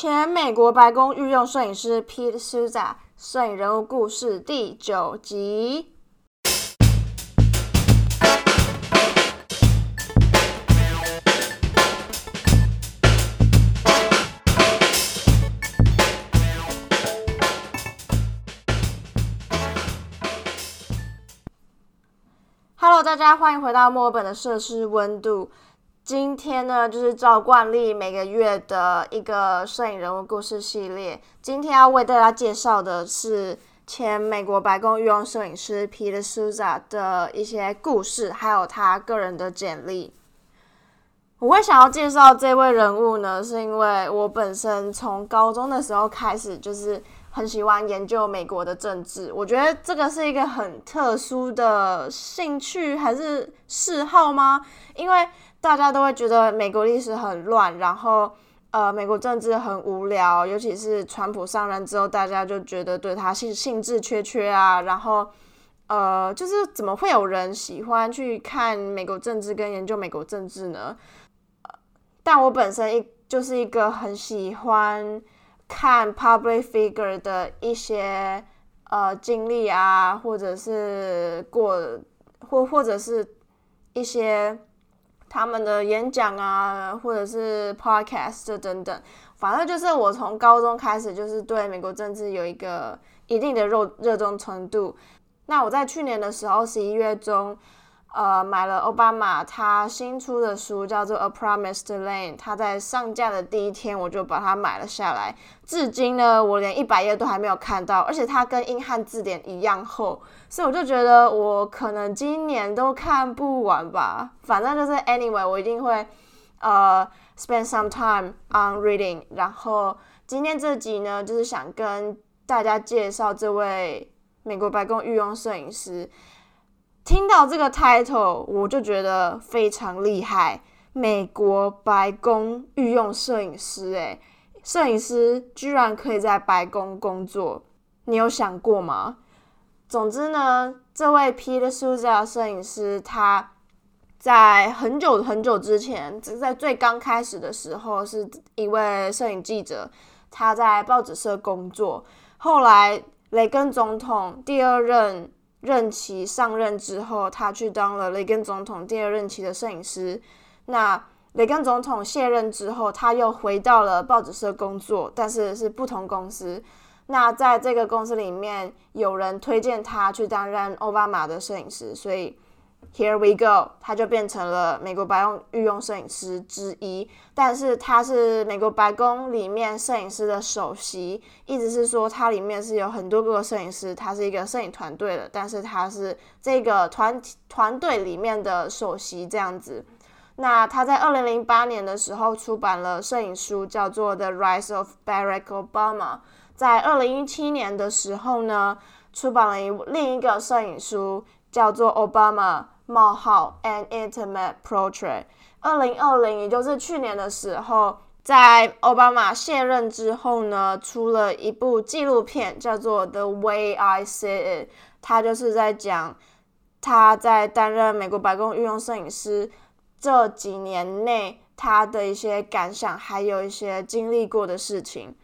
前美国白宫御用摄影师 Peter Suza 摄影人物故事第九集。Hello，大家欢迎回到墨尔本的摄氏温度。今天呢，就是照惯例每个月的一个摄影人物故事系列。今天要为大家介绍的是前美国白宫御用摄影师 Peter Souza 的一些故事，还有他个人的简历。我会想要介绍这位人物呢，是因为我本身从高中的时候开始就是很喜欢研究美国的政治。我觉得这个是一个很特殊的兴趣还是嗜好吗？因为大家都会觉得美国历史很乱，然后呃，美国政治很无聊，尤其是川普上任之后，大家就觉得对他兴兴致缺缺啊。然后呃，就是怎么会有人喜欢去看美国政治跟研究美国政治呢？呃但我本身一就是一个很喜欢看 public figure 的一些呃经历啊，或者是过或或者是一些。他们的演讲啊，或者是 podcast 等等，反正就是我从高中开始就是对美国政治有一个一定的热热衷程度。那我在去年的时候，十一月中。呃，买了奥巴马他新出的书，叫做《A Promised Land》。他在上架的第一天，我就把它买了下来。至今呢，我连一百页都还没有看到，而且它跟英汉字典一样厚，所以我就觉得我可能今年都看不完吧。反正就是 anyway，我一定会呃 spend some time on reading。然后今天这集呢，就是想跟大家介绍这位美国白宫御用摄影师。听到这个 title，我就觉得非常厉害。美国白宫御用摄影师，诶，摄影师居然可以在白宫工作，你有想过吗？总之呢，这位 Peter Souza 摄影师，他在很久很久之前，只在最刚开始的时候，是一位摄影记者，他在报纸社工作。后来雷根总统第二任。任期上任之后，他去当了雷根总统第二任期的摄影师。那雷根总统卸任之后，他又回到了报纸社工作，但是是不同公司。那在这个公司里面，有人推荐他去担任奥巴马的摄影师，所以。Here we go，他就变成了美国白宫御用摄影师之一，但是他是美国白宫里面摄影师的首席，意思是说它里面是有很多个摄影师，他是一个摄影团队的，但是他是这个团团队里面的首席这样子。那他在二零零八年的时候出版了摄影书，叫做《The Rise of Barack Obama》。在二零一七年的时候呢，出版了一另一个摄影书。叫做 Obama 冒号 An Intimate Portrait。二零二零，也就是去年的时候，在奥巴马卸任之后呢，出了一部纪录片，叫做 The Way I See It。他就是在讲他在担任美国白宫御用摄影师这几年内他的一些感想，还有一些经历过的事情。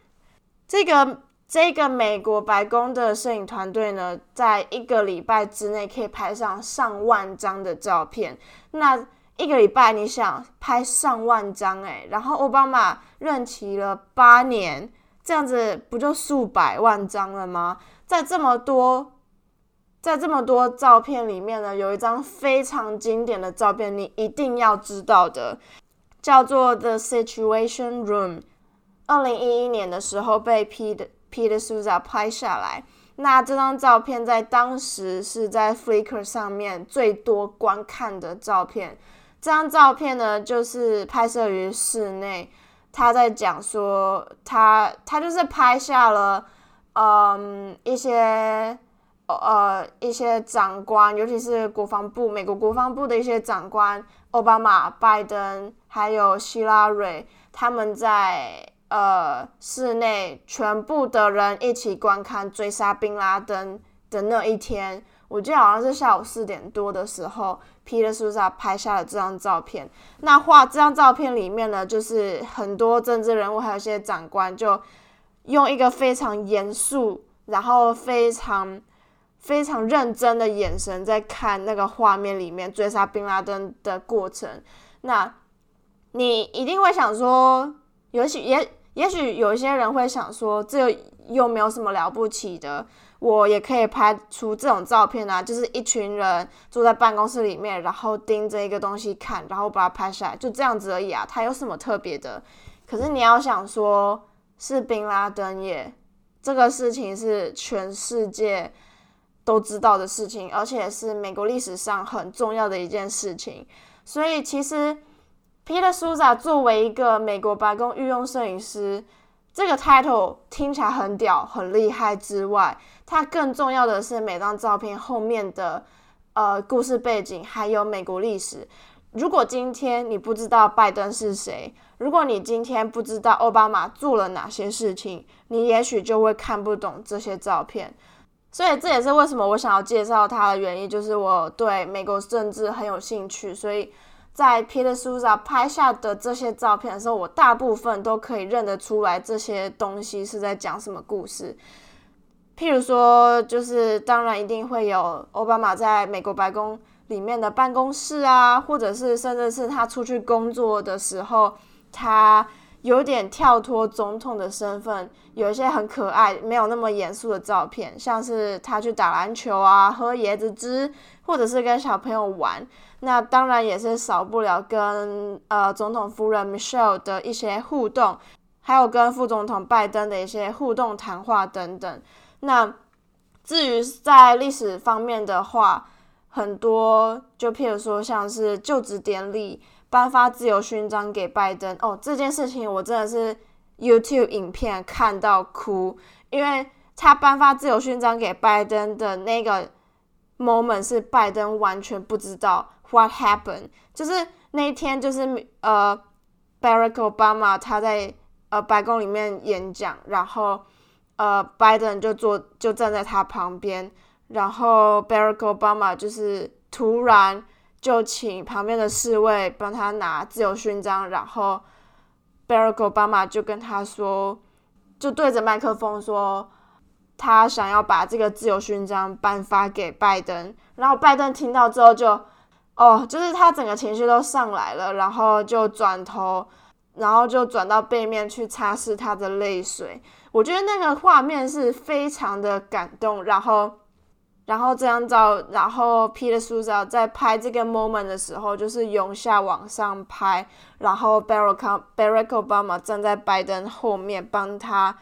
这个。这个美国白宫的摄影团队呢，在一个礼拜之内可以拍上上万张的照片。那一个礼拜，你想拍上万张诶，然后奥巴马任期了八年，这样子不就数百万张了吗？在这么多，在这么多照片里面呢，有一张非常经典的照片，你一定要知道的，叫做 The Situation Room。二零一一年的时候被批的。Peter Souza 拍下来，那这张照片在当时是在 Flickr 上面最多观看的照片。这张照片呢，就是拍摄于室内。他在讲说，他他就是拍下了，嗯，一些呃一些长官，尤其是国防部、美国国防部的一些长官，奥巴马、拜登还有希拉蕊，他们在。呃，室内全部的人一起观看追杀宾拉登的那一天我记得好像是下午四点多的时候，Peter Souza 拍下了这张照片。那画这张照片里面呢，就是很多政治人物，还有一些长官，就用一个非常严肃，然后非常 非常认真的眼神在看那个画面里面追杀宾拉登的过程。那你一定会想说，也许也也许有一些人会想说，这又没有什么了不起的。我也可以拍出这种照片啊，就是一群人坐在办公室里面，然后盯着一个东西看，然后把它拍下来，就这样子而已啊。它有什么特别的？可是你要想说，是宾拉登耶，这个事情是全世界都知道的事情，而且是美国历史上很重要的一件事情。所以其实 Peter Souza 作为一个美国白宫御用摄影师。这个 title 听起来很屌、很厉害之外，它更重要的是每张照片后面的呃故事背景，还有美国历史。如果今天你不知道拜登是谁，如果你今天不知道奥巴马做了哪些事情，你也许就会看不懂这些照片。所以这也是为什么我想要介绍他的原因，就是我对美国政治很有兴趣，所以。在 Peter Souza 拍下的这些照片的时候，我大部分都可以认得出来这些东西是在讲什么故事。譬如说，就是当然一定会有奥巴马在美国白宫里面的办公室啊，或者是甚至是他出去工作的时候，他有点跳脱总统的身份，有一些很可爱、没有那么严肃的照片，像是他去打篮球啊、喝椰子汁，或者是跟小朋友玩。那当然也是少不了跟呃总统夫人 Michelle 的一些互动，还有跟副总统拜登的一些互动谈话等等。那至于在历史方面的话，很多就譬如说像是就职典礼颁发自由勋章给拜登哦，这件事情我真的是 YouTube 影片看到哭，因为他颁发自由勋章给拜登的那个 moment 是拜登完全不知道。What happened？就是那一天，就是呃，Barack Obama 他在呃白宫里面演讲，然后呃拜登就坐就站在他旁边，然后 Barack Obama 就是突然就请旁边的侍卫帮他拿自由勋章，然后 Barack Obama 就跟他说，就对着麦克风说，他想要把这个自由勋章颁发给拜登，然后拜登听到之后就。哦，就是他整个情绪都上来了，然后就转头，然后就转到背面去擦拭他的泪水。我觉得那个画面是非常的感动。然后，然后这张照，然后 Peter Souza 在拍这个 moment 的时候，就是由下往上拍，然后 Barack Barack Obama 站在拜登后面，帮他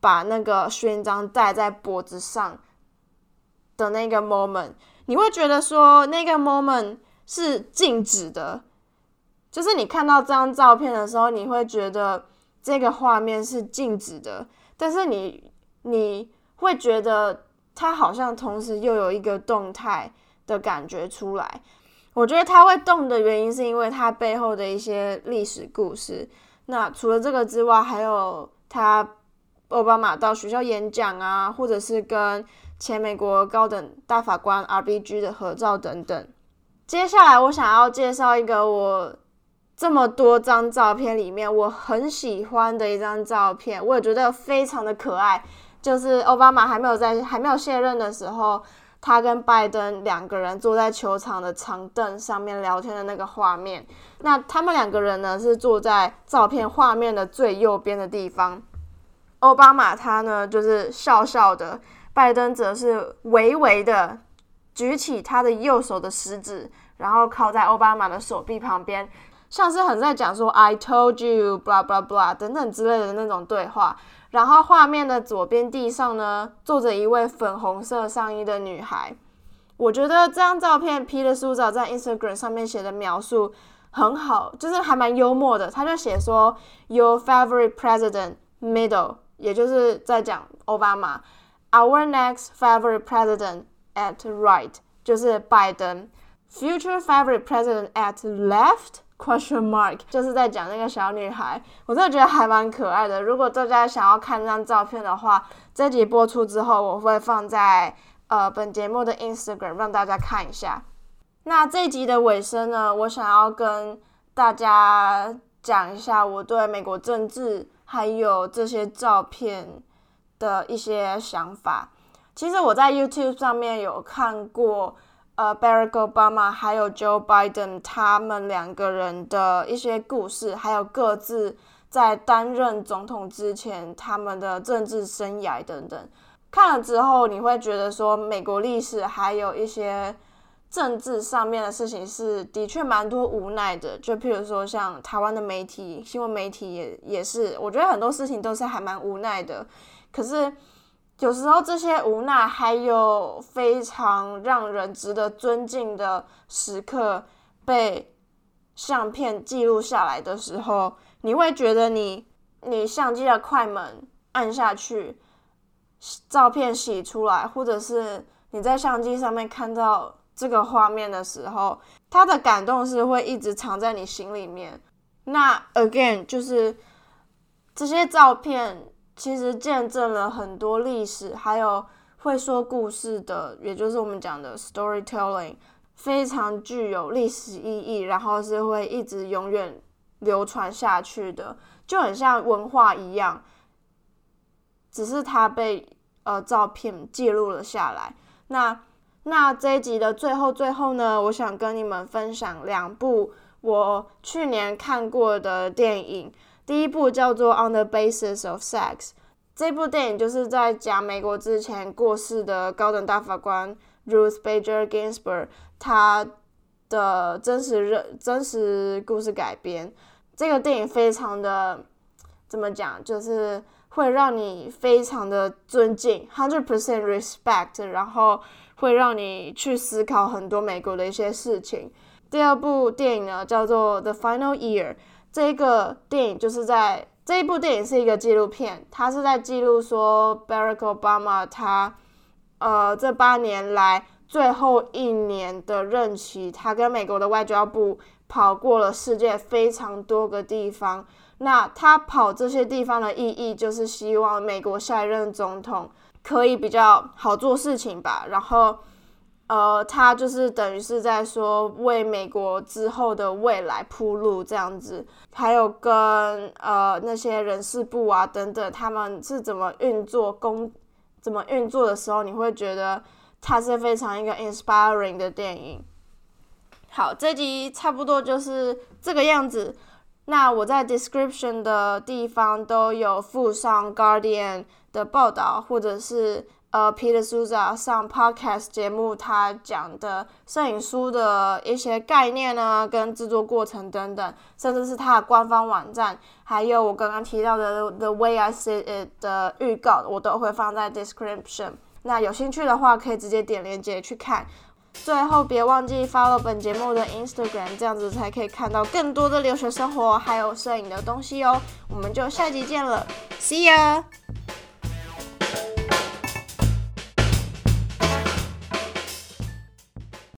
把那个勋章戴在脖子上的那个 moment，你会觉得说那个 moment。是静止的，就是你看到这张照片的时候，你会觉得这个画面是静止的，但是你你会觉得它好像同时又有一个动态的感觉出来。我觉得它会动的原因是因为它背后的一些历史故事。那除了这个之外，还有他奥巴马到学校演讲啊，或者是跟前美国高等大法官 R B G 的合照等等。接下来，我想要介绍一个我这么多张照片里面我很喜欢的一张照片，我也觉得非常的可爱。就是奥巴马还没有在还没有卸任的时候，他跟拜登两个人坐在球场的长凳上面聊天的那个画面。那他们两个人呢是坐在照片画面的最右边的地方，奥巴马他呢就是笑笑的，拜登则是微微的。举起他的右手的食指，然后靠在奥巴马的手臂旁边，像是很在讲说 “I told you” blah blah blah 等等之类的那种对话。然后画面的左边地上呢，坐着一位粉红色上衣的女孩。我觉得这张照片，Peter Souza 在 Instagram 上面写的描述很好，就是还蛮幽默的。他就写说：“Your favorite president, middle”，也就是在讲奥巴马。Our next favorite president. At right 就是拜登，future favorite president at left？Question mark 就是在讲那个小女孩，我真的觉得还蛮可爱的。如果大家想要看这张照片的话，这集播出之后我会放在呃本节目的 Instagram 让大家看一下。那这集的尾声呢，我想要跟大家讲一下我对美国政治还有这些照片的一些想法。其实我在 YouTube 上面有看过，呃，Barack Obama 还有 Joe Biden 他们两个人的一些故事，还有各自在担任总统之前他们的政治生涯等等。看了之后，你会觉得说，美国历史还有一些政治上面的事情是的确蛮多无奈的。就譬如说，像台湾的媒体、新闻媒体也也是，我觉得很多事情都是还蛮无奈的。可是。有时候这些无奈，还有非常让人值得尊敬的时刻被相片记录下来的时候，你会觉得你你相机的快门按下去，照片洗出来，或者是你在相机上面看到这个画面的时候，它的感动是会一直藏在你心里面。那 again 就是这些照片。其实见证了很多历史，还有会说故事的，也就是我们讲的 storytelling，非常具有历史意义，然后是会一直永远流传下去的，就很像文化一样。只是它被呃照片记录了下来。那那这一集的最后最后呢，我想跟你们分享两部我去年看过的电影。第一部叫做《On the Basis of Sex》，这部电影就是在讲美国之前过世的高等大法官 Ruth Bader Ginsburg 他的真实人真实故事改编。这个电影非常的怎么讲，就是会让你非常的尊敬，hundred percent respect，然后会让你去思考很多美国的一些事情。第二部电影呢，叫做《The Final Year》。这个电影就是在这一部电影是一个纪录片，它是在记录说 Barack Obama 他呃这八年来最后一年的任期，他跟美国的外交部跑过了世界非常多个地方。那他跑这些地方的意义，就是希望美国下一任总统可以比较好做事情吧。然后。呃，他就是等于是在说为美国之后的未来铺路这样子，还有跟呃那些人事部啊等等，他们是怎么运作工怎么运作的时候，你会觉得它是非常一个 inspiring 的电影。好，这集差不多就是这个样子。那我在 description 的地方都有附上 Guardian 的报道，或者是。呃，Peter suza 上 podcast 节目，他讲的摄影书的一些概念呢，跟制作过程等等，甚至是他的官方网站，还有我刚刚提到的 The Way I See It 的预告，我都会放在 description。那有兴趣的话，可以直接点链接去看。最后，别忘记 follow 本节目的 Instagram，这样子才可以看到更多的留学生活还有摄影的东西哦。我们就下集见了，See ya。